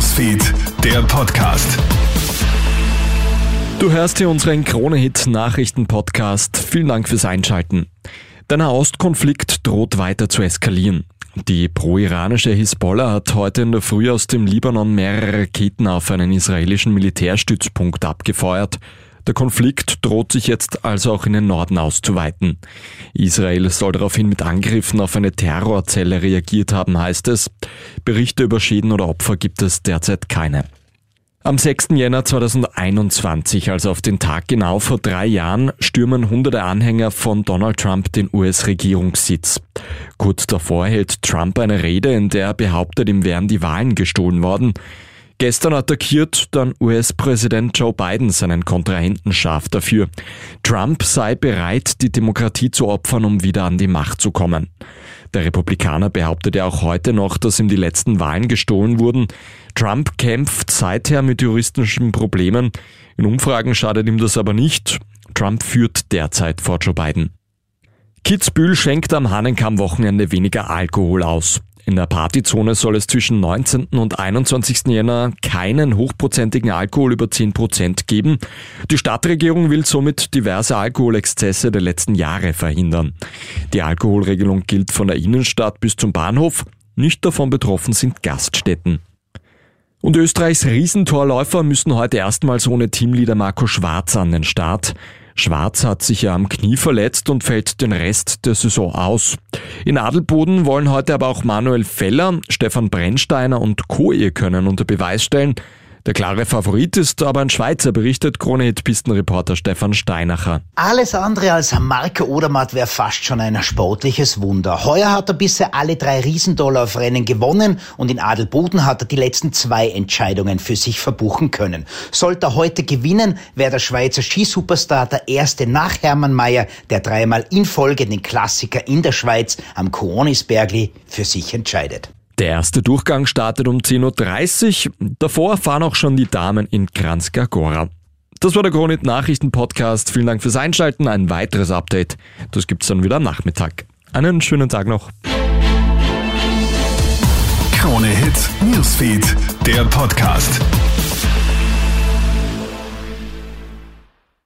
Newsfeed, der Podcast. Du hörst hier unseren Krone-Hit-Nachrichten-Podcast. Vielen Dank fürs Einschalten. Der Nahostkonflikt droht weiter zu eskalieren. Die pro-iranische Hisbollah hat heute in der Früh aus dem Libanon mehrere Raketen auf einen israelischen Militärstützpunkt abgefeuert. Der Konflikt droht sich jetzt also auch in den Norden auszuweiten. Israel soll daraufhin mit Angriffen auf eine Terrorzelle reagiert haben, heißt es. Berichte über Schäden oder Opfer gibt es derzeit keine. Am 6. Jänner 2021, also auf den Tag genau vor drei Jahren, stürmen hunderte Anhänger von Donald Trump den US-Regierungssitz. Kurz davor hält Trump eine Rede, in der er behauptet, ihm wären die Wahlen gestohlen worden. Gestern attackiert dann US-Präsident Joe Biden seinen Kontrahenten scharf dafür. Trump sei bereit, die Demokratie zu opfern, um wieder an die Macht zu kommen. Der Republikaner behauptet ja auch heute noch, dass ihm die letzten Wahlen gestohlen wurden. Trump kämpft seither mit juristischen Problemen. In Umfragen schadet ihm das aber nicht. Trump führt derzeit vor Joe Biden. Kitzbühel schenkt am Hahnenkamm-Wochenende weniger Alkohol aus. In der Partyzone soll es zwischen 19. und 21. Jänner keinen hochprozentigen Alkohol über 10 Prozent geben. Die Stadtregierung will somit diverse Alkoholexzesse der letzten Jahre verhindern. Die Alkoholregelung gilt von der Innenstadt bis zum Bahnhof. Nicht davon betroffen sind Gaststätten. Und Österreichs Riesentorläufer müssen heute erstmals ohne Teamleader Marco Schwarz an den Start. Schwarz hat sich ja am Knie verletzt und fällt den Rest der Saison aus. In Adelboden wollen heute aber auch Manuel Feller, Stefan Brennsteiner und Co. ihr Können unter Beweis stellen. Der klare Favorit ist aber ein Schweizer, berichtet Krone-Hit-Pistenreporter Stefan Steinacher. Alles andere als Marke Odermatt wäre fast schon ein sportliches Wunder. Heuer hat er bisher alle drei Riesendollar-Rennen gewonnen und in Adelboden hat er die letzten zwei Entscheidungen für sich verbuchen können. Sollte er heute gewinnen, wäre der Schweizer Skisuperstar der erste nach Hermann Mayer, der dreimal in Folge den Klassiker in der Schweiz am Koonisbergli für sich entscheidet. Der erste Durchgang startet um 10.30 Uhr. Davor fahren auch schon die Damen in Kranjska. Das war der Kronit Nachrichten Podcast. Vielen Dank fürs Einschalten. Ein weiteres Update. Das gibt's dann wieder am Nachmittag. Einen schönen Tag noch. Krone Hits, Newsfeed, der Podcast.